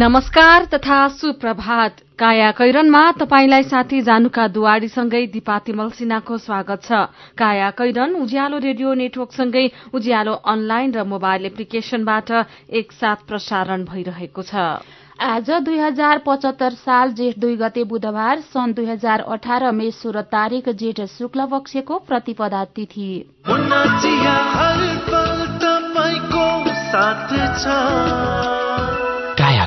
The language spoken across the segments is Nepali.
नमस्कार तथा सुप्रभात। काया कैरनमा तपाईंलाई साथी जानुका दुवाडीसँगै दिपाती मल्सिनाको स्वागत छ। काया कैरन उज्यालो रेडियो नेटवर्कसँगै उज्यालो अनलाइन र मोबाइल एप्लिकेशनबाट एकसाथ प्रसारण भइरहेको छ। आज दुई हजार पचहत्तर साल जेठ दुई गते बुधबार सन् दुई हजार अठार मे सोह्र तारीक जेठ शुक्ल पक्षको प्रतिपदा तिथि।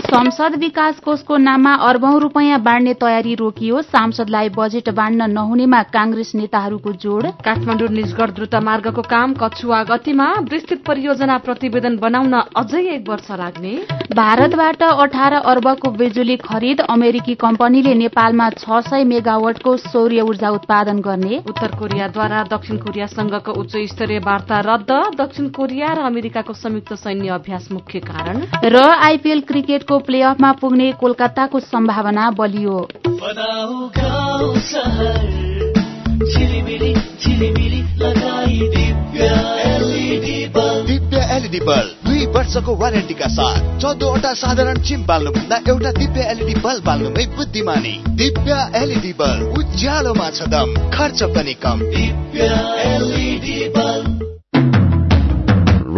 संसद विकास कोषको नाममा अर्बौं रूपियाँ बाँड्ने तयारी रोकियो। सांसदलाई बजेट बाँड्न नहुनेमा कांग्रेस नेताहरूको जोड़। काठमाडौँ निजगढ़ द्रुत मार्गको काम कछुवा गतिमा विस्तृत परियोजना प्रतिवेदन बनाउन अझै एक वर्ष लाग्ने। भारतबाट अठार अर्बको बिजुली खरिद अमेरिकी कम्पनीले नेपालमा छ सय मेगावटको सौर्य ऊर्जा उत्पादन गर्ने। उत्तर कोरियाद्वारा दक्षिण कोरियासँगको उच्च स्तरीय वार्ता रद्द। दक्षिण कोरिया र अमेरिकाको संयुक्त सैन्य अभ्यास मुख्य कारण। र आइपीएल क्रिकेटको प्ले अफमा पुग्ने कोलकाताको सम्भावना बलियो। Divya LED bulb. दुई वर्षको वारेन्टीका साथ चौधवटा साधारण चिम बाल्नुभन्दा एउटा दिव्य एलइडी बल्ब बाल्नुमै बुद्धिमानी। दिव्य एलइडी बल्ब उज्यालोमा छ दम खर्च पनि कम। दिव्य एलइडी बल्ब।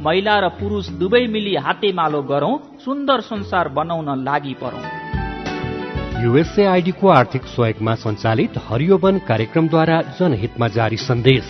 महिला र पुरुष दुवै मिली हातेमालो गरौं सुन्दर संसार बनाउन लागि परौं। युएसएआईडीको आर्थिक सहयोगमा सञ्चालित हरियोवन कार्यक्रमद्वारा जनहितमा जारी सन्देश।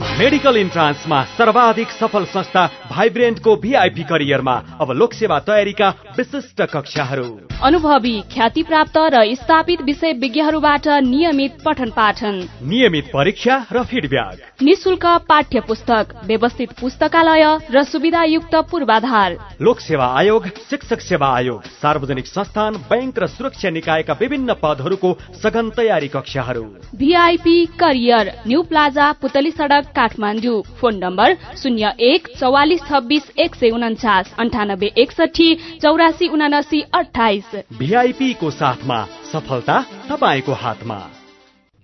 मेडिकल इन्ट्रान्समा सर्वाधिक सफल संस्था भाइब्रेन्टको भिआइपी करियरमा अब लोकसेवा तयारीका विशिष्ट कक्षाहरू। अनुभवी ख्याति प्राप्त र स्थापित विषय विज्ञहरूबाट नियमित पठन पाठन नियमित परीक्षा र फिडब्याक। निशुल्क पाठ्य पुस्तक व्यवस्थित पुस्तकालय र सुविधायुक्त पूर्वाधार। लोकसेवा आयोग शिक्षक सेवा आयोग सार्वजनिक संस्थान बैंक र सुरक्षा निकायका विभिन्न पदहरूको सघन तयारी कक्षाहरू। VIP career new plaza Putali Sadak Kathmandu. Phone number शून्य एक चौवालिस छब्बिस एक सय उन्चास अन्ठानब्बे एकसठी चौरासी उनासी अठाइस को साथमा सफलता तपाईँको हातमा।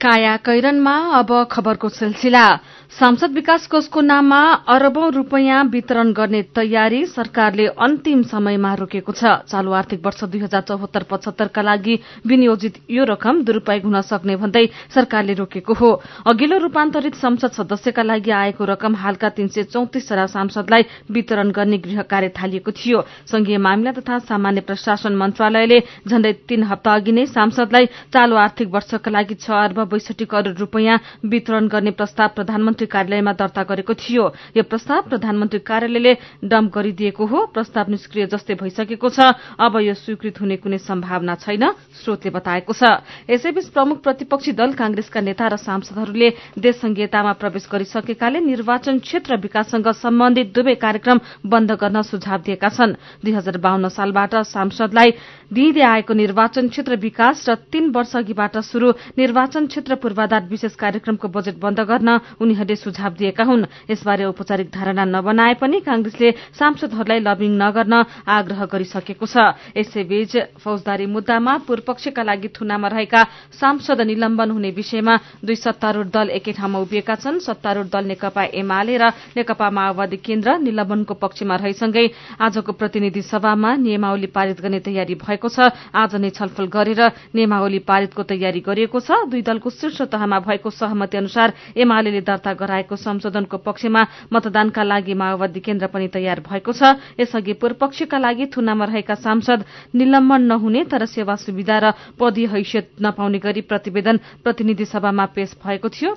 काया कैरनमा अब खबरको सिलसिला। सांसद विकास कोषको नाममा अरबौं रूपियाँ वितरण गर्ने तयारी सरकारले अन्तिम समयमा रोकेको छ। चालू आर्थिक वर्ष दुई हजार चौहत्तर पचहत्तरका लागि विनियोजित यो रकम दुरूपयोग हुन सक्ने भन्दै सरकारले रोकेको हो। अघिल्लो रूपान्तरित संसद सदस्यका लागि आएको रकम हालका तीन सय चौतिसजना सांसदलाई वितरण गर्ने गृह कार्य थालिएको थियो। संघीय मामिला तथा सामान्य प्रशासन मन्त्रालयले झण्डै तीन हप्ता अघि नै सांसदलाई चालू आर्थिक वर्षका लागि छ अर्ब बैसठी करोड़ रूपियाँ वितरण गर्ने प्रस्ताव प्रधानमन्त्री कार्यालयमा दर्ता गरेको थियो। यो प्रस्ताव प्रधानमन्त्री कार्यालयले डम्प गरिदिएको हो। प्रस्ताव निष्क्रिय जस्तै भइसकेको छ। अब यो स्वीकृत हुने कुनै सम्भावना छैन स्रोतले बताएको छ। यसैबीच प्रमुख प्रतिपक्षी दल कांग्रेसका नेता र सांसदहरूले देश संघीयतामा प्रवेश गरिसकेकाले निर्वाचन क्षेत्र विकाससँग सम्बन्धित दुवै कार्यक्रम बन्द गर्न सुझाव दिएका छन्। दुई हजार बाहन्न सालबाट सांसदलाई दिइँदै आएको निर्वाचन क्षेत्र विकास र तीन वर्ष अघिबाट शुरू निर्वाचन क्षेत्र पूर्वाधार विशेष कार्यक्रमको बजेट बन्द गर्न उनीहरूले सुझाव दिएका हुन्। यसबारे औपचारिक धारणा नबनाए पनि कांग्रेसले सांसदहरूलाई लबिङ नगर्न आग्रह गरिसकेको छ। यसैबीच फौजदारी मुद्दामा पूर्वपक्षका लागि थुनामा रहेका सांसद निलम्बन हुने विषयमा दुई सत्तारूढ़ दल एकै ठाउँमा उभिएका छन्। सत्तारूढ़ दल नेकपा एमाले र नेकपा माओवादी केन्द्र निलम्बनको पक्षमा रहेसँगै आजको प्रतिनिधि सभामा नियमावली पारित गर्ने तयारी भएको छ। आज नै छलफल गरेर नियमावली पारितको तयारी गरिएको छ। दुई दलको सदनको शीर्ष तहमा भएको सहमति अनुसार एमाले दर्ता गराएको संशोधनको पक्षमा मतदानका लागि माओवादी केन्द्र पनि तयार भएको छ। यसअघि पूर्वपक्षका लागि थुनामा रहेका सांसद निलम्बन नहुने तर सेवा सुविधा र पदी हैसियत नपाउने गरी प्रतिवेदन प्रतिनिधि सभामा पेश भएको थियो।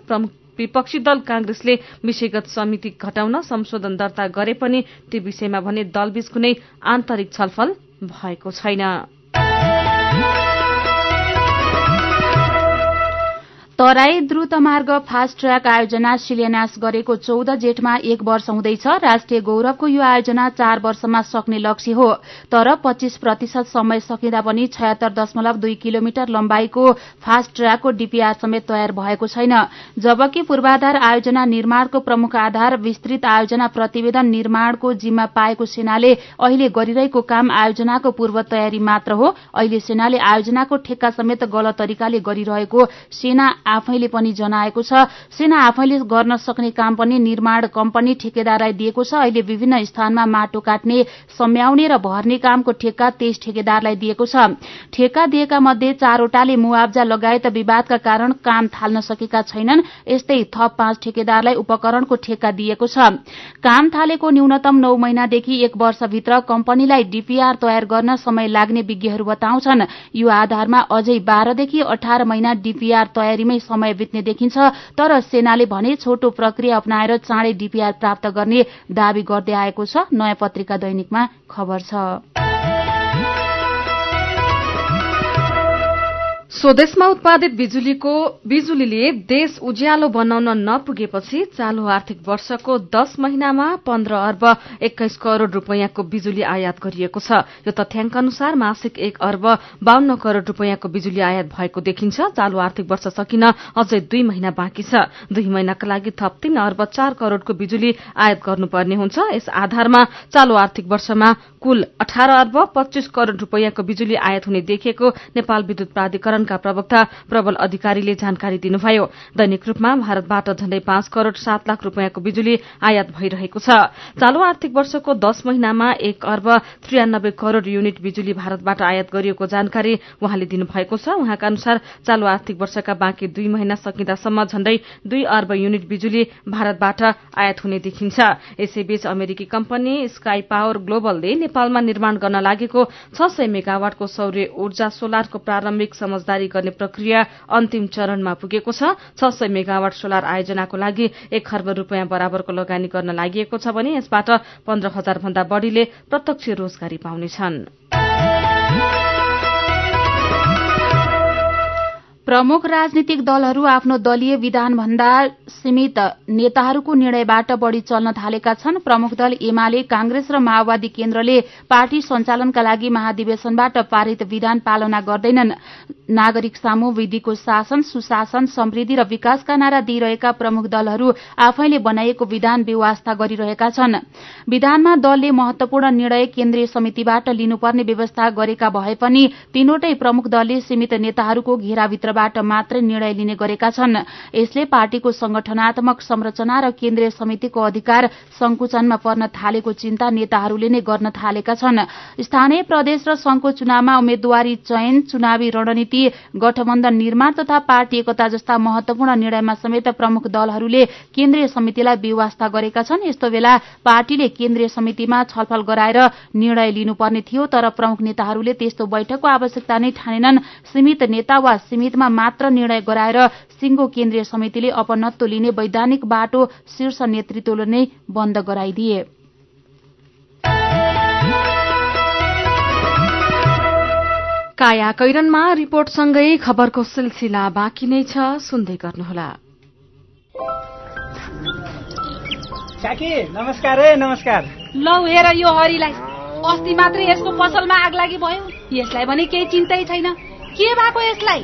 विपक्षी दल कांग्रेसले विषयगत समिति घटाउन संशोधन दर्ता गरे पनि त्यो विषयमा भने दलबीच कुनै आन्तरिक छलफल भएको छैन। तराई द्रुत मार्ग फास्ट ट्र्याक आयोजना शिलान्यास गरेको चौध जेठमा एक वर्ष हुँदैछ। राष्ट्रिय गौरवको यो आयोजना चार वर्षमा सक्ने लक्ष्य हो। तर पच्चीस प्रतिशत समय सकिँदा पनि छयत्तर दशमलव दुई किलोमिटर लम्बाइको फास्ट ट्र्याकको डीपीआर समेत तयार भएको छैन। जबकि पूर्वाधार आयोजना निर्माणको प्रमुख आधार विस्तृत आयोजना प्रतिवेदन निर्माणको जिम्मा पाएको सेनाले अहिले गरिरहेको काम आयोजनाको पूर्व तयारी मात्र हो। अहिले सेनाले आयोजनाको ठेक्का समेत गलत तरिकाले गरिरहेको सेना आफैले पनि जनाएको छ। सेना आफैले गर्न सक्ने काम पनि निर्माण कम्पनी ठेकेदारलाई दिएको छ। अहिले विभिन्न स्थानमा माटो काट्ने सम्याउने र भर्ने कामको ठेक्का त्यस ठेकेदारलाई दिएको छ। ठेक्का दिएका मध्ये चारवटाले मुआवजा लगायत विवादका कारण काम थाल्न सकेका छैनन्। यस्तै थप पाँच ठेकेदारलाई उपकरणको ठेक्का दिएको छ। काम थालेको न्यूनतम नौ महिनादेखि एक वर्षभित्र कम्पनीलाई डीपीआर तयार गर्न समय लाग्ने विज्ञहरू बताउँछन्। यो आधारमा अझै बाह्रदेखि अठार महिना डीपीआर तयारीमै समय बित्ने देखिन्छ तर सेनाले भने छोटो प्रक्रिया अप्नाएर चाँडै डीपीआर प्राप्त गर्ने दावी गर्दै आएको छ। नयाँ पत्रिका दैनिकमा खबर छ। स्वदेशमा उत्पादित बिजुलीको बिजुलीले देश उज्यालो बनाउन नपुगेपछि चालू आर्थिक वर्षको दश महिनामा पन्ध्र अर्ब एक्काइस करोड़ रूपियाँको बिजुली आयात गरिएको छ। यो तथ्याङ्क अनुसार मासिक एक अर्ब बाहन्न करोड़ रूपियाँको बिजुली आयात भएको देखिन्छ। चालू आर्थिक वर्ष सकिन अझै दुई महिना बाँकी छ। दुई महिनाका लागि थप तीन अर्ब चार करोड़को बिजुली आयात गर्नुपर्ने हुन्छ। यस आधारमा चालू आर्थिक वर्षमा कुल अठार अर्ब पच्चीस करोड़ रूपियाँको बिजुली आयात हुने देखिएको नेपाल विद्युत प्राधिकरणका प्रवक्ता प्रबल अधिकारीले जानकारी दिनुभयो। दैनिक रूपमा भारतबाट झण्डै पाँच करोड़ सात लाख रूपियाँको बिजुली आयात भइरहेको छ। चालू आर्थिक वर्षको दश महिनामा एक अर्ब त्रियानब्बे करोड़ युनिट बिजुली भारतबाट आयात गरिएको जानकारी उहाँले दिनुभएको छ। उहाँका अनुसार चालू आर्थिक वर्षका बाँकी दुई महिना सकिँदासम्म झण्डै दुई अर्ब युनिट बिजुली भारतबाट आयात हुने देखिन्छ। यसैबीच अमेरिकी कम्पनी स्काई पावर ग्लोबलले नेपालमा निर्माण गर्न लागेको छ सय मेगावाटको सौर्य ऊर्जा सोलरको प्रारम्भिक समझदारी गर्ने प्रक्रिया अन्तिम चरणमा पुगेको छ। छ सय मेगावाट सोलर आयोजनाको लागि एक खर्ब रूपियाँ बराबरको लगानी गर्न लागि छ भने यसबाट पन्ध्र हजार भन्दा बढ़ीले प्रत्यक्ष रोजगारी पाउनेछन्। प्रमुख राजनीतिक दलहरू आफ्नो दलीय विधानभन्दा सीमित नेताहरूको निर्णयबाट बढ़ी चल्न थालेका छन्। प्रमुख दल एमाले कांग्रेस र माओवादी केन्द्रले पार्टी सञ्चालनका लागि महाधिवेशनबाट पारित विधान पालना गर्दैनन्। नागरिक सामू विधिको शासन सुशासन समृद्धि र विकासका नारा दिइरहेका प्रमुख दलहरू आफैले बनाइएको विधान व्यवस्था गरिरहेका छन्। विधानमा दलले महत्वपूर्ण निर्णय केन्द्रीय समितिबाट लिनुपर्ने व्यवस्था गरेका भए पनि तीनवटै प्रमुख दलले सीमित नेताहरूको घेराभित्रबाट मात्रै निर्णय लिने गरेका छन्। यसले पार्टीको संगठनात्मक संरचना र केन्द्रीय समितिको अधिकार संकुचनमा पर्न थालेको चिन्ता नेताहरूले नै गर्न थालेका छन्। स्थानीय प्रदेश र संघको चुनावमा उम्मेद्वारी चयन चुनावी रणनीति गठबन्धन निर्माण तथा पार्टी एकता जस्ता महत्वपूर्ण निर्णयमा समेत प्रमुख दलहरूले केन्द्रीय समितिलाई व्यवस्था गरेका छन्। यस्तो बेला पार्टीले केन्द्रीय समितिमा छलफल गराएर निर्णय लिनुपर्ने थियो तर प्रमुख नेताहरूले त्यस्तो बैठकको आवश्यकता नै ठानेनन्। सीमित नेता वा सीमितमा मात्र निर्णय गराएर सिंगो केन्द्रीय समितिले अपनत्व लिने वैधानिक बाटो शीर्ष नेतृत्वले नै बन्द गराइदिए। काया कैरनमा रिपोर्टसँगै खबरको सिलसिला बाँकी नै छ सुन्दै गर्नुहोला। नमस्कार है नमस्कार। लौ हेर यो हरिलाई। अस्ति मात्रै यसको पसलमा आग लागि भयो। यसलाई भने केही चिन्तै छैन। के भएको यसलाई?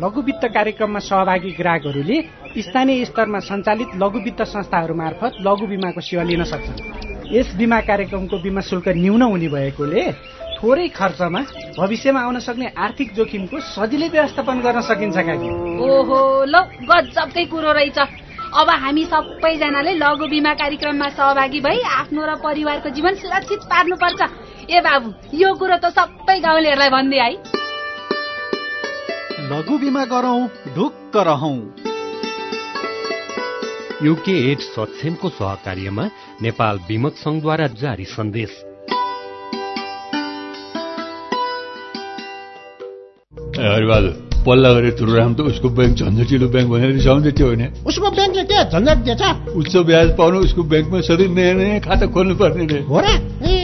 लघु वित्त कार्यक्रममा सहभागी ग्राहकहरूले स्थानीय स्तरमा सञ्चालित लघु वित्त संस्थाहरू मार्फत लघु बिमाको सेवा लिन सक्छन्। यस बिमा कार्यक्रमको बिमा शुल्क न्यून हुने भएकोले थोरै खर्चमा भविष्यमा आउन सक्ने आर्थिक जोखिमको सजिलै व्यवस्थापन गर्न सकिन्छ ओहो ल गजबकै कुरो रहेछ। अब हामी सबैजनाले लघु बिमा कार्यक्रममा सहभागी भई आफ्नो र परिवारको जीवन सुरक्षित पार्नुपर्छ। ए बाबु यो कुरो त सबै गाउँलेहरूलाई भनिदिए है लघु बिमा गरौँ ढुक्क रहौँ। युके एड सक्षमको सहकार्यमा नेपाल विमक संघद्वारा जारी सन्देश। हरिबहादुर पल्ला गरेर तुरुराम त उसको ब्याङ्क झन्झटिलो ब्याङ्क भनेर रिसाउँदै थियो भने उसको ब्याङ्कले के झन्झट दिएछ। उच्च ब्याज पाउनु उसको ब्याङ्कमा सधैँ नयाँ नयाँ खाता खोल्नु पर्ने रे। हो र? ए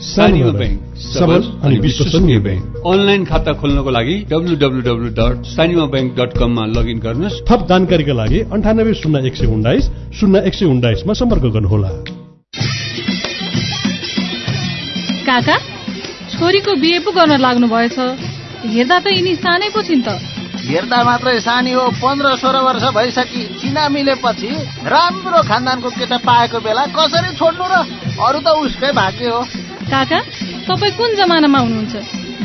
ब्याङ्क सबल अनि विश्वसनीय ब्याङ्क अनलाइन खाता खोल्नको लागि W W W dot Sanima bank dot कममा लगइन गर्नुहोस्। थप जानकारीका लागि अन्ठानब्बे शून्य एक सय उन्नाइस शून्य एक सय उन्नाइसमा सम्पर्क गर्नुहोला। काका छोरीको बिहे पो गर्न लाग्नु भएछ हेर्दा त यिनी सानै पो छिन् त। हेर्दा मात्रै सानी हो पन्ध्र सोह्र वर्ष भइसकि चिना मिलेपछि राम्रो खानदानको केटा पाएको बेला कसरी छोड्नु र अरू त उसकै भाग्य हो। काका तपाईँ कुन जमानामा हुनुहुन्छ?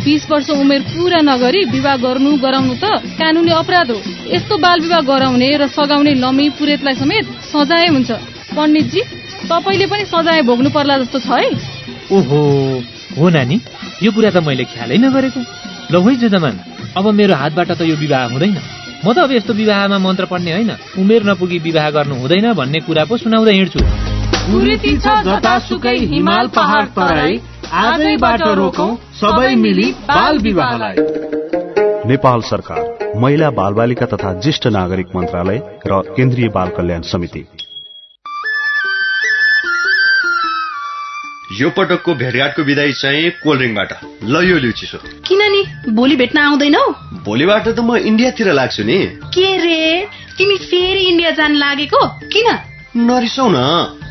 बिस वर्ष उमेर पुरा नगरी विवाह गर्नु गराउनु त कानुनी अपराध हो। यस्तो बाल विवाह गराउने र सघाउने लमी पुरेतलाई समेत सजाय हुन्छ। पण्डितजी तपाईँले पनि सजाय भोग्नु पर्ला जस्तो छ है। ओहो हो नानी यो कुरा त मैले ख्यालै नगरेको। ल है जजमान अब मेरो हातबाट त यो विवाह हुँदैन। म त अब यस्तो विवाहमा मन्त्र पढ्ने होइन। उमेर नपुगी विवाह गर्नु हुँदैन भन्ने कुरा पो सुनाउँदै हिँड्छु। कुरीति छ जतासुकै हिमाल पहाड तराई। आजैबाट रोकौं सबै मिली बाल विवाहलाई। नेपाल सरकार महिला बालबालिका तथा ज्येष्ठ नागरिक मन्त्रालय र केन्द्रीय बाल कल्याण समिति। यो पटकको भेटघाटको विदाई चाहिँ कोल्ड ड्रिङ्कबाट ल यो लिउ चिसो किन नि? भोलि भेट्न आउँदैनौ? भोलिबाट त म इन्डियातिर लाग्छु नि। के रे? तिमी फेरि इन्डिया जान लागेको? किन? नरिसाउ न।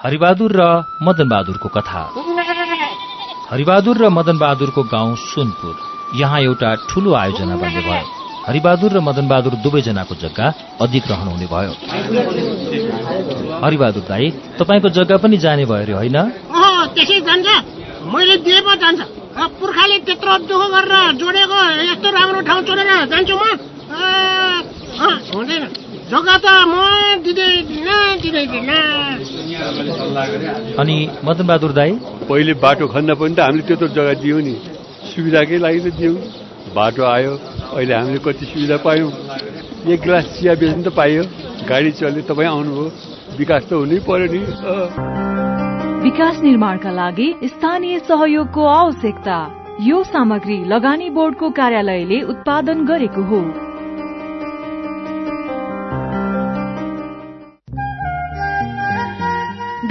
हरिबहादुर र मदन बहादुरको कथा। हरिबहादुर र मदन बहादुरको गाउँ सुनपुर। यहाँ एउटा ठूलो आयोजना बन्ने भयो। हरिबहादुर र मदन बहादुर दुवैजनाको जग्गा अधिग्रहण हुने भयो। हरिबहादुर दाई तपाईँको जग्गा पनि जाने भयो अरे होइन? पुर्खाले त्यत्रो दुःख गरेर जोडेको यस्तो राम्रो ठाउँ छोडेर जान्छु म। हुँदैन। जग्गा त म दिँदैन दिँदैन अनि मदन बहादुर दाई? पहिले बाटो खन्न पनि त हामीले त्यत्रो जग्गा दियौँ नि। सुविधाकै लागि त दियौँ। बाटो आयो अहिले हामीले कति सुविधा पायौँ। एक गिलास चिया बेच्नु त पाइयो। गाडी चल्यो तपाईँ आउनुभयो। विकास त हुनै पर्यो नि। विकास निर्माणका लागि स्थानीय सहयोगको आवश्यकता। यो सामग्री लगानी बोर्डको कार्यालयले उत्पादन गरेको हो।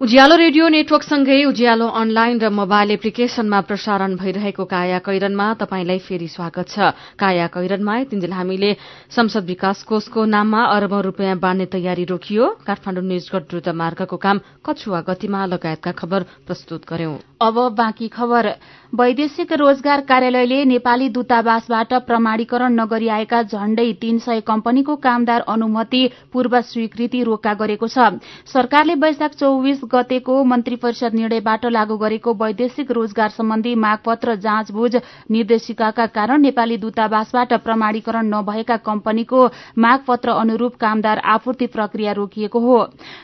उज्यालो रेडियो नेटवर्कसँगै उज्यालो अनलाइन र मोबाइल एप्लिकेशनमा प्रसारण भइरहेको काया कैरनमा तपाईँलाई फेरि स्वागत छ। काया कैरनमा तिनजेल हामीले संसद विकास कोषको नाममा अरबौं रूपियाँ बाँड्ने तयारी रोकियो। काठमाडौँ निजगढ द्रुत मार्गको काम कछुवा गतिमा लगायतका खबर प्रस्तुत खबर। वैदेशिक रोजगार कार्यालयले नेपाली दूतावासबाट प्रमाणीकरण नगरी आएका झण्डै तीन सय कम्पनीको कामदार अनुमति पूर्व स्वीकृति रोका गरेको छ। सरकारले वैशाख चौविस गतेको मन्त्री परिषद निर्णयबाट लागू गरेको वैदेशिक रोजगार सम्बन्धी मागपत्र जाँचबुझ निर्देशिकाका कारण नेपाली दूतावासबाट प्रमाणीकरण नभएका कम्पनीको मागपत्र अनुरूप कामदार आपूर्ति प्रक्रिया रोकिएको हो।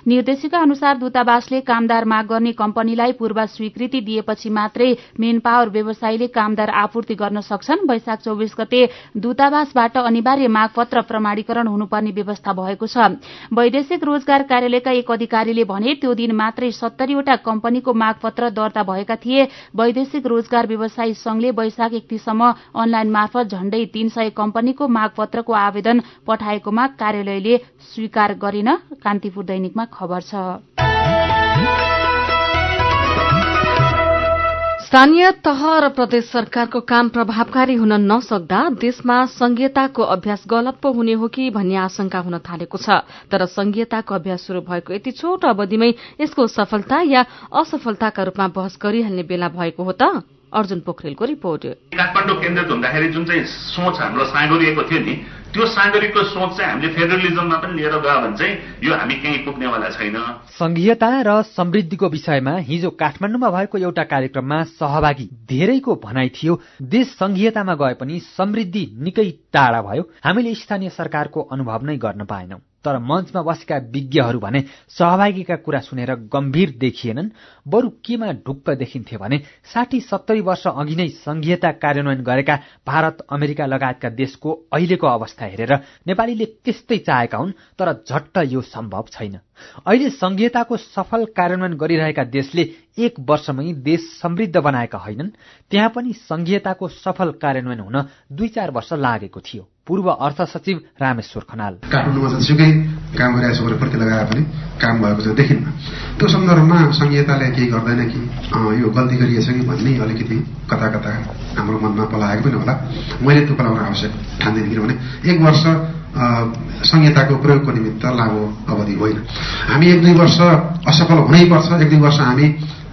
निर्देशिका अनुसार दूतावासले कामदार माग गर्ने कम्पनीलाई पूर्व स्वीकृति दिएपछि मात्रै मेन पावर व्यवसायीले कामदार आपूर्ति गर्न सक्छन्। वैशाख चौविस गते दूतावासबाट अनिवार्य मागपत्र प्रमाणीकरण हुनुपर्ने व्यवस्था भएको छ। वैदेशिक रोजगार कार्यालयका एक अधिकारीले भने त्यो दिन मात्रै सत्तरीवटा कम्पनीको मागपत्र दर्ता भएका थिए। वैदेशिक रोजगार व्यवसायी संघले वैशाख एकतीससम्म अनलाइन मार्फत झण्डै तीन सय कम्पनीको मागपत्रको आवेदन पठाएकोमा कार्यालयले स्वीकार गरेन। कान्तिपुर दैनिकमा खबर छ। स्थानीय तह र प्रदेश सरकारको काम प्रभावकारी हुन नसक्दा देशमा संघीयताको अभ्यास गलत पो हुने हो कि भन्ने आशंका हुन थालेको छ। तर संघीयताको अभ्यास शुरू भएको यति छोटो अवधिमै यसको सफलता या असफलताका रूपमा बहस गरिहाल्ने बेला भएको हो त? अर्जुन पोखरेलको रिपोर्ट। काठमाडौँ केन्द्रित हुँदाखेरि जुन चाहिँ सोच हाम्रो साँगुरिएको थियो नि त्यो साँगुरीको सोच चाहिँ हामीले फेडरलिजममा पनि लिएर गयो भने चाहिँ यो हामी कहीँ पुग्नेवाला छैन। संघीयता र समृद्धिको विषयमा हिजो काठमाडौँमा भएको एउटा कार्यक्रममा सहभागी धेरैको भनाइ थियो। देश संघीयतामा गए पनि समृद्धि निकै टाढा भयो। हामीले स्थानीय सरकारको अनुभव नै गर्न पाएनौं। तर मञ्चमा बसेका विज्ञहरू भने सहभागीका कुरा सुनेर गम्भीर देखिएनन्। बरु केमा ढुक्क देखिन्थे भने साठी सत्तरी वर्ष अघि नै संघीयता कार्यान्वयन गरेका भारत अमेरिका लगायतका देशको अहिलेको अवस्था हेरेर नेपालीले त्यस्तै चाहेका हुन् तर झट्ट यो सम्भव छैन। अहिले संघीयताको सफल कार्यान्वयन गरिरहेका देशले एक वर्षमै देश समृद्ध बनाएका होइनन् त्यहाँ पनि संघीयताको सफल कार्यान्वयन हुन दुई चार वर्ष लागेको थियो। पूर्व अर्थ सचिव रामेश्वर खनाल। काठमाडौँमा जतिसुकै काम गरिरहेको छ प्रति लगाए पनि काम भएको चाहिँ देखिन्न त्यो सन्दर्भमा संघीयताले केही गर्दैन कि यो गल्ती गरिएछ कि भन्ने अलिकति कता कता हाम्रो मनमा पलाएको पनि होला। मैले त्यो पलाउन आवश्यक ठान्दिनँ किनभने एक वर्ष संहिताको प्रयोगको निमित्त लामो अवधि होइन। हामी एक दुई वर्ष असफल हुनैपर्छ एक दुई वर्ष हामी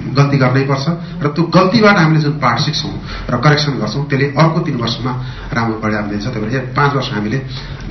गल्ती गर्नै पर्छ र त्यो गल्तीबाट हामीले जुन पाठ सिक्छौँ र करेक्सन गर्छौँ त्यसले अर्को तीन वर्षमा राम्रो परिणाम दिन्छ। त्यही भएर पाँच वर्ष हामीले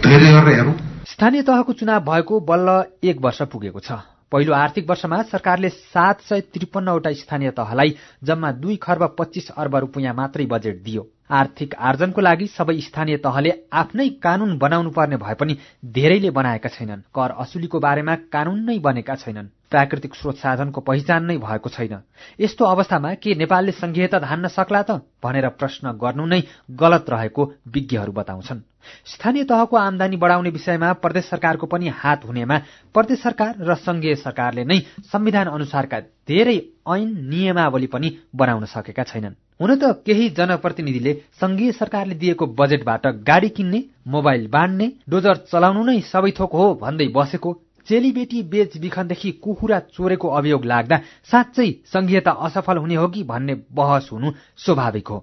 धैर्य गरेर हेरौँ। स्थानीय तहको चुनाव भएको बल्ल एक वर्ष पुगेको छ। पहिलो आर्थिक वर्षमा सरकारले सात सय त्रिपन्नवटा स्थानीय तहलाई जम्मा दुई खर्ब पच्चीस अर्ब रुपियाँ मात्रै बजेट दियो। आर्थिक आर्जनको लागि सबै स्थानीय तहले आफ्नै कानून बनाउनु पर्ने भए पनि धेरैले बनाएका छैनन्। कर असुलीको बारेमा कानून नै बनेका छैनन्। प्राकृतिक स्रोत साधनको पहिचान नै भएको छैन। यस्तो अवस्थामा के नेपालले संघीयता धान्न सक्ला त? भनेर प्रश्न गर्नु नै गलत रहेको विज्ञहरू बताउँछन्। स्थानीय तहको आमदानी बढाउने विषयमा प्रदेश सरकारको पनि हात हुनेमा प्रदेश सरकार र संघीय सरकारले नै संविधान अनुसारका धेरै ऐन नियमावली पनि बनाउन सकेका छैनन्। हुन त केही जनप्रतिनिधिले संघीय सरकारले दिएको बजेटबाट गाडी किन्ने मोबाइल बाँड्ने डोजर चलाउनु नै सबै थोक हो भन्दै बसेको चेलीबेटी बेच बिखनदेखि कुखुरा चोरेको अभियोग लाग्दा साँच्चै संघीयता असफल हुने हो कि भन्ने बहस हुनु स्वाभाविक हो।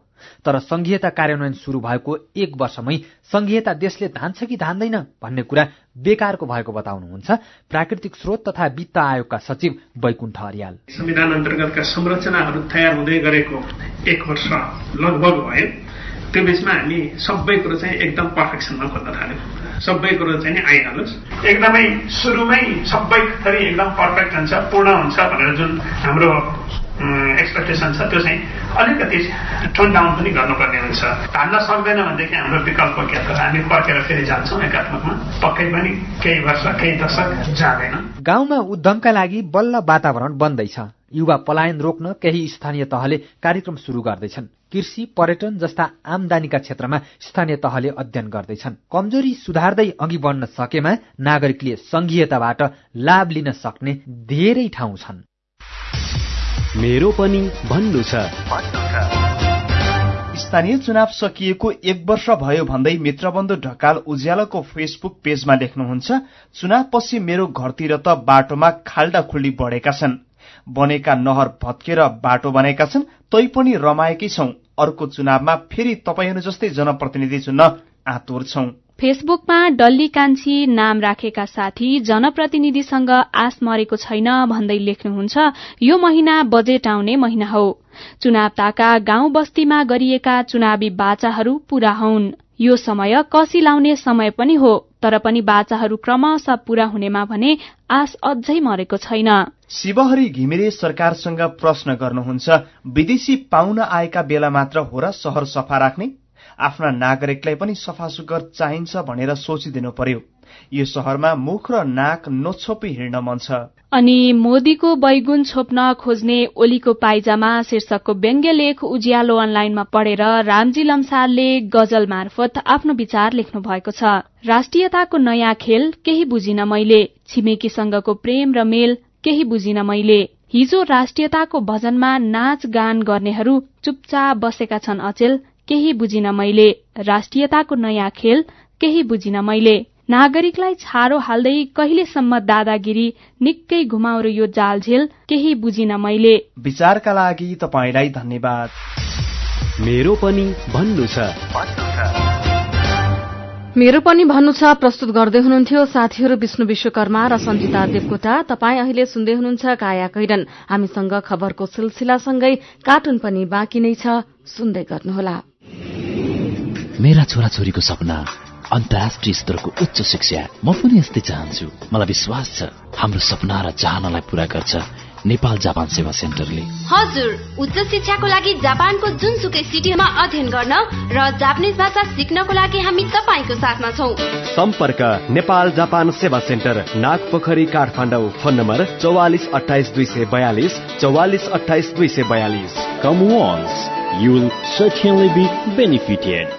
तर संघीयता कार्यान्वयन शुरू भएको एक वर्षमै संघीयता देशले धान्छ कि धान्दैन भन्ने कुरा बेकारको भएको बताउनुहुन्छ प्राकृतिक स्रोत तथा वित्त आयोगका सचिव वैकुण्ठ अरियाल संविधान अन्तर्गतका संरचनाहरू तयार हुँदै गरेको एक वर्ष लगभग भयो। त्यो बिचमा हामी सबै कुरो चाहिँ एकदम पर्फेक्सनमा खोज्न थाल्यौँ। सबै कुरो चाहिँ नि आइहालोस्। एकदमै सुरुमै सबै थरी एकदम पर्फेक्ट हुन्छ पूर्ण हुन्छ भनेर जुन हाम्रो एक्सपेक्टेसन छ त्यो चाहिँ अलिकति टोन डाउन पनि गर्नुपर्ने हुन्छ। धान्न सक्दैन भनेदेखि हाम्रो विकल्प के त हामी पर्खेर फेरि जान्छौँ एकात्मकमा। पक्कै पनि केही वर्ष केही दशक जाँदैन। गाउँमा उद्यमका लागि बल्ल वातावरण बन्दैछ। युवा पलायन रोक्न केही स्थानीय तहले कार्यक्रम शुरू गर्दैछन्। कृषि पर्यटन जस्ता आमदानीका क्षेत्रमा स्थानीय तहले अध्ययन गर्दैछन्। कमजोरी सुधार्दै अघि बढ्न सकेमा नागरिकले संघीयताबाट लाभ लिन सक्ने धेरै ठाउँ छन्। मेरो पनि भन्नु छ। स्थानीय चुनाव सकिएको एक वर्ष भयो भन्दै मित्रबन्धु ढकाल उज्यालोको फेसबुक पेजमा लेख्नुहुन्छ चुनावपछि मेरो घरतिर त बाटोमा खाल्डा खुल्डी बढेका छन्। बनेका नहर भत्केर बाटो बनेका छन् तैपनि रमाएकै छौं। अर्को चुनावमा फेरि तपाईँहरू जस्तै जनप्रतिनिधि चुन्न आतुर छौं। फेसबुकमा डल्ली कान्छी नाम राखेका साथी जनप्रतिनिधिसँग आश मरेको छैन भन्दै लेख्नुहुन्छ यो महिना बजेट आउने महिना हो। चुनाव ताका गाउँ बस्तीमा गरिएका चुनावी बाचाहरू पूरा हुन्। यो समय कसी लाउने समय पनि हो तर पनि बाचाहरू क्रमशः पूरा हुनेमा भने आश अझै मरेको छैन। शिवहरी घिमिरे सरकारसँग प्रश्न गर्नुहुन्छ विदेशी पाउन आएका बेला मात्र हो र शहर सफा राख्ने? आफ्ना नागरिकलाई पनि सफा सुग्घर चाहिन्छ भनेर सोचिदिनु पर्यो। यो शहरमा मुख र नाक नछोपी हिँड्न मन छ। अनि मोदीको बैगुन छोप्न खोज्ने ओलीको पाइजामा शीर्षकको व्यङ्ग्य लेख उज्यालो अनलाइनमा पढेर रामजी लम्सालले गजल मार्फत आफ्नो विचार लेख्नु भएको छ। राष्ट्रियताको नयाँ खेल केही बुझिन मैले। छिमेकीसँगको प्रेम र मेल केही बुझिन मैले। हिजो राष्ट्रियताको भजनमा नाच गान गर्नेहरू चुपचाप बसेका छन् अचेल केही बुझिन मैले। राष्ट्रियताको नयाँ खेल केही बुझिन मैले। नागरिकलाई छारो हाल्दै कहिलेसम्म दादागिरी निकै घुमाउरो यो जालझेल केही बुझिन मैले। विचारका लागि तपाईँलाई धन्यवाद। मेरो पनि भन्नु छ। मेरो पनि भन्नु छ प्रस्तुत गर्दै हुनुहुन्थ्यो साथीहरू विष्णु विश्वकर्मा र सञ्जिता देवकोटा। तपाईँ अहिले सुन्दै हुनुहुन्छ काया कैरन। हामीसँग खबरको सिलसिलासँगै कार्टुन पनि बाँकी नै छ सुन्दै गर्नुहोला। मेरा छोराछोरीको सपना अन्तर्राष्ट्रिय स्तरको उच्च शिक्षा। म पनि यस्तै चाहन्छु। मलाई विश्वास छ हाम्रो सपना र चाहनालाई पूरा गर्छ नेपाल जापान सेवा सेन्टरले। हजुर उच्च शिक्षाको लागि जापानको जुनसुकै सिटीमा अध्ययन गर्न र जापानिज भाषा सिक्नको लागि हामी तपाईँको साथमा छौ। सम्पर्क Nepal Japan Sewa centre Nagpokhari Kathmandu. Phone number चौवालिस अठाइस दुई सय बयालिस चौवालिस अठाइस दुई सय बयालिस। Come once you will certainly be benefited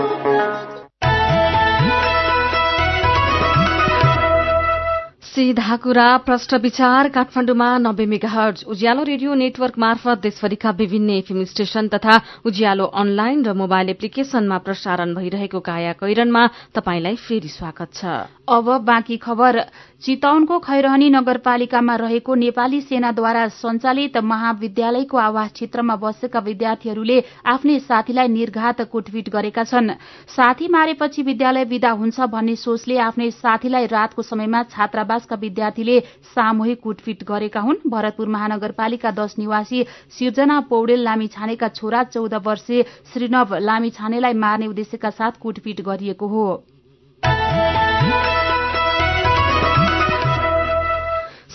सीधा कुरा प्रश्न विचार काठमाडौँमा नब्बे मेगाहर्ज। उज्यालो रेडियो नेटवर्क मार्फत देशभरिका विभिन्न एफएम स्टेशन तथा उज्यालो अनलाइन र मोबाइल एप्लिकेशनमा प्रसारण भइरहेको काया कैरनमा तपाईंलाई फेरि स्वागत छ। अब बाँकी खबर। चितौनको खैरहनी नगरपालिकामा रहेको नेपाली सेनाद्वारा सञ्चालित महाविद्यालयको आवास क्षेत्रमा बसेका विद्यार्थीहरूले आफ्नै साथीलाई निर्घात कुटपिट गरेका छन्। साथी मारेपछि विद्यालय विदा हुन्छ भन्ने सोचले आफ्नै साथीलाई रातको समयमा छात्रावासका विद्यार्थीले सामूहिक कुटपिट गरेका हुन्। भरतपुर महानगरपालिका दश निवासी सिर्जना पौडेल लामिछानेका छोरा चौध वर्षीय श्रीनव लामिछानेलाई मार्ने उद्देश्यका साथ कुटपिट गरिएको हो।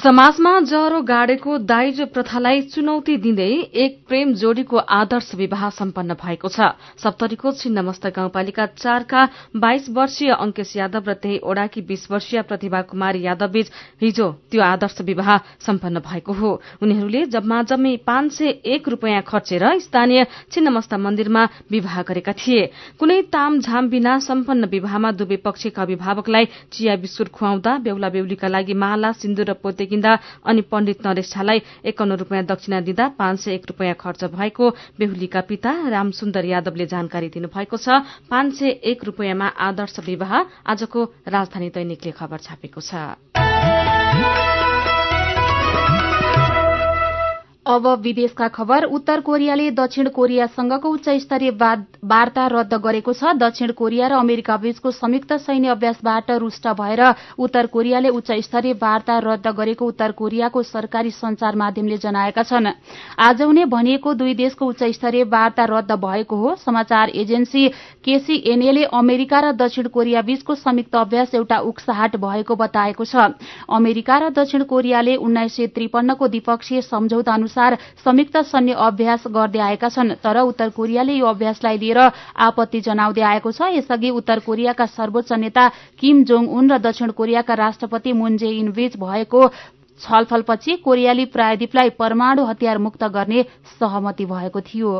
समाजमा जरो गाडेको दाइजो प्रथालाई चुनौती दिँदै एक प्रेम जोडीको आदर्श विवाह सम्पन्न भएको छ। सप्तरीको छिन्नमस्त गाउँपालिका चारका बाइस वर्षीय अंकेश यादव र त्यही ओडाकी बीस वर्षीय प्रतिभा कुमारी यादवबीच हिजो त्यो आदर्श विवाह सम्पन्न भएको हो। उनीहरूले जम्मा जम्मी पाँच सय एक रूपियाँ खर्चेर स्थानीय छिन्नमस्ता मन्दिरमा विवाह गरेका थिए। कुनै तामझाम बिना सम्पन्न विवाहमा दुवै पक्षका अभिभावकलाई चिया बिस्कुट खुवाउँदा बेहुला बेहुलीका लागि माला सिन्दुर र पोते किन्दा अनि पण्डित नरेश झालाई एकाउन्न रूपियाँ दक्षिणा दिँदा पाँच सय एक रूपियाँ खर्च भएको बेहुलीका पिता रामसुन्दर यादवले जानकारी दिनुभएको छ। पाँच सय एक रूपियाँमा आदर्श विवाह आजको राजधानी दैनिकले खबर छापेको छ। अब विदेशका खबर। उत्तर कोरियाले दक्षिण कोरियासँगको उच्च स्तरीय वार्ता रद्द गरेको छ। दक्षिण कोरिया र अमेरिका बीचको संयुक्त सैन्य अभ्यासबाट रुष्ट भएर उत्तर कोरियाले उच्च स्तरीय वार्ता रद्द गरेको उत्तर कोरियाको सरकारी संचार माध्यमले जनाएका छन्। आज हुने भनिएको दुई देशको उच्च स्तरीय वार्ता रद्द भएको हो। समाचार एजेन्सी केसीएनएले अमेरिका र दक्षिण कोरिया बीचको संयुक्त अभ्यास एउटा उक्साहाट भएको बताएको छ। अमेरिका र दक्षिण कोरियाले उन्नाइस सय त्रिपन्नको द्विपक्षीय सम्झौता अनुसार संयुक्त सैन्य अभ्यास गर्दै आएका छन् तर उत्तर कोरियाले यो अभ्यासलाई लिएर आपत्ति जनाउँदै आएको छ। यसअघि उत्तर कोरियाका सर्वोच्च नेता किम जोङ उन र दक्षिण कोरियाका राष्ट्रपति मुन जे इन बीच भएको छलफलपछि कोरियाली प्रायद्वीपलाई परमाणु हतियार मुक्त गर्ने सहमति भएको थियो।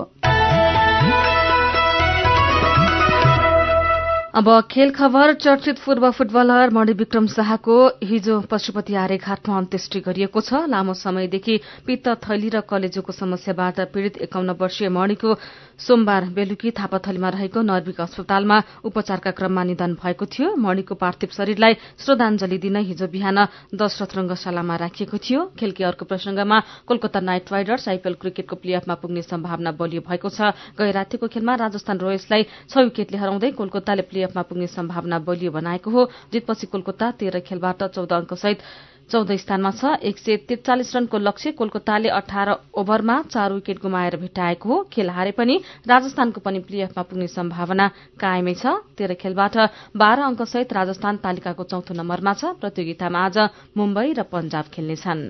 अब खेल खबर चर्चित पूर्व फुटबलर मणिविक्रम शाहको हिजो पशुपति आर्यघाटमा अन्त्येष्टि गरिएको छ। लामो समयदेखि पित्त थैली र कलेजोको समस्याबाट पीड़ित एकाउन्न वर्षीय मणिको सोमबार बेलुकी थापाथलीमा रहेको नर्विक अस्पतालमा उपचारका क्रममा निधन भएको थियो। मणिको पार्थिव शरीरलाई श्रद्धांजलि दिन हिजो बिहान दशरथ रंगशालामा राखिएको थियो। खेलकी अर्को प्रसंगमा कोलकाता नाइट राइडर्स आइपीएल क्रिकेटको प्लेअफमा पुग्ने सम्भावना बलियो भएको छ। गै रातिको खेलमा राजस्थान रोयल्सलाई छ विकेटले हराउँदै कोलकाताले प्लेअफमा पुग्ने सम्भावना बलियो बनाएको हो। जितपछि कोलकाता तेह्र खेलबाट चौध अंकसहित चौध स्थानमा छ। एक सय त्रिचालिस रनको लक्ष्य कोलकाताले अठार ओभरमा चार विकेट गुमाएर भेटाएको हो। खेल हारे पनि राजस्थानको पनि प्लेअफमा पुग्ने सम्भावना कायमै छ। तेह्र खेलबाट बाह्र अंकसहित राजस्थान तालिकाको चौथो नम्बरमा छ। प्रतियोगितामा आज मुम्बई र पंजाब खेल्नेछन्।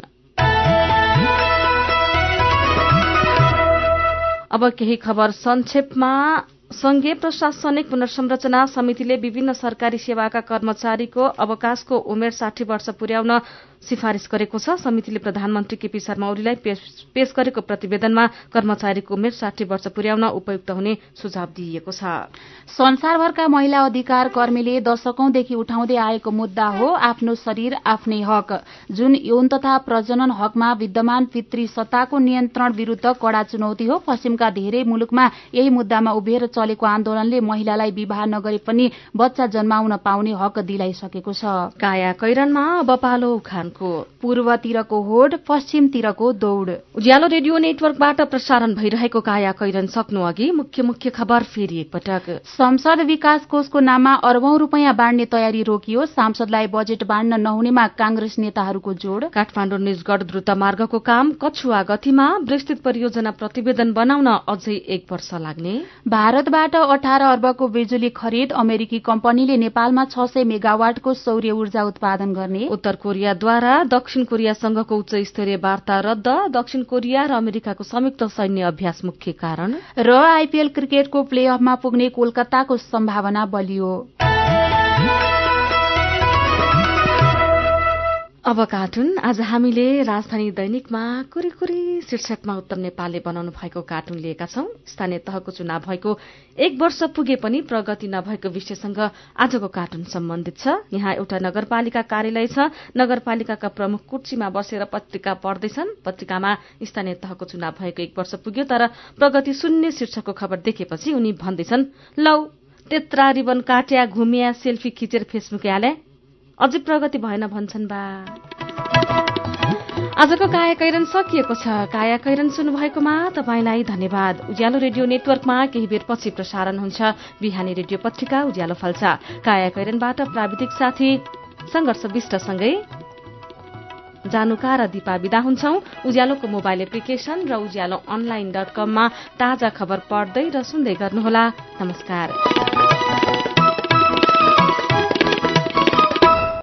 अब केही खबर संक्षेपमा। संघीय प्रशासनिक पुनर्संरचना समितिले विभिन्न सरकारी सेवाका कर्मचारीको अवकाशको उमेर साठी वर्ष पुर्याउन सिफारिश गरेको छ। समितिले प्रधानमन्त्री केपी शर्मा ओलीलाई पेश गरेको प्रतिवेदनमा कर्मचारीको उमेर साठी वर्ष पुर्याउन उपयुक्त हुने सुझाव दिइएको छ। संसारभरका महिला अधिकार कर्मीले दशकौंदेखि उठाउँदै आएको मुद्दा हो आफ्नो शरीर आफ्नै हक। जुन यौन तथा प्रजनन हकमा विद्यमान पितृ सत्ताको नियन्त्रण विरूद्ध कड़ा चुनौती हो पश्चिमका धेरै मुलुकमा यही मुद्दामा उभिएर चलेको आन्दोलनले महिलालाई विवाह नगरे पनि बच्चा जन्माउन पाउने हक दिलाइसकेको छ। काया कैरनमा अब पालो उखानको पूर्वतिरको होड पश्चिमतिरको दौड़। उज्यालो रेडियो नेटवर्कबाट प्रसारण भइरहेको काया कैरन सक्नु अघि मुख्य मुख्य खबर फेरि एकपटक। संसद विकास कोषको नाममा अरबौं रूपियाँ बाँड्ने तयारी रोकियो। सांसदलाई बजेट बाँड्न नहुनेमा कांग्रेस नेताहरूको जोड़। काठमाडौँ निजगढ़ द्रुत मार्गको काम कछुवा गतिमा। विस्तृत परियोजना प्रतिवेदन बनाउन अझै एक वर्ष लाग्ने। भारतबाट अठार अर्बको बिजुली खरिद अमेरिकी कम्पनीले नेपालमा छ सय मेगावाटको सौर्य ऊर्जा उत्पादन गर्ने। उत्तर कोरियाद्वारा दक्षिण कोरियासँगको उच्च स्तरीय वार्ता रद्द। दक्षिण कोरिया र अमेरिकाको संयुक्त सैन्य अभ्यास मुख्य कारण। र आइपीएल क्रिकेटको प्ले अफमा पुग्ने कोलकाताको सम्भावना बलियो। अब कार्टुन। आज हामीले राजधानी दैनिकमा कुरी शीर्षकमा उत्तर नेपालले बनाउनु भएको कार्टुन लिएका छौं। स्थानीय तहको चुनाव भएको एक वर्ष पुगे पनि प्रगति नभएको विषयसँग आजको कार्टुन सम्बन्धित छ। यहाँ एउटा नगरपालिका कार्यालय छ। नगरपालिकाका प्रमुख कुर्सीमा बसेर पत्रिका पढ्दैछन्। पत्रिकामा स्थानीय तहको चुनाव भएको एक वर्ष पुग्यो तर प्रगति शून्य शीर्षकको खबर देखेपछि उनी भन्दैछन् लौ तेत्रा रिबन काट्या घुमिया सेल्फी खिचेर फेसबुक हाले अझै प्रगति भएन भन्छन् बा। आजको काया कैरन सकिएको छ। काया कैरन सुन्नुभएकोमा तपाईँलाई धन्यवाद। उज्यालो रेडियो नेटवर्कमा केही बेर पछि प्रसारण हुन्छ। बिहानी रेडियो पत्रिका उज्यालो फल्छ काया कैरनबाट प्राविधिक साथी संघर्ष विष्टसँगै जानुका र दिपा विदा हुन्छौ। उज्यालोको मोबाइल एप्लिकेशन र उज्यालो अनलाइन डट कममा ताजा खबर पढ्दै र सुन्दै गर्नुहोला। नमस्कार।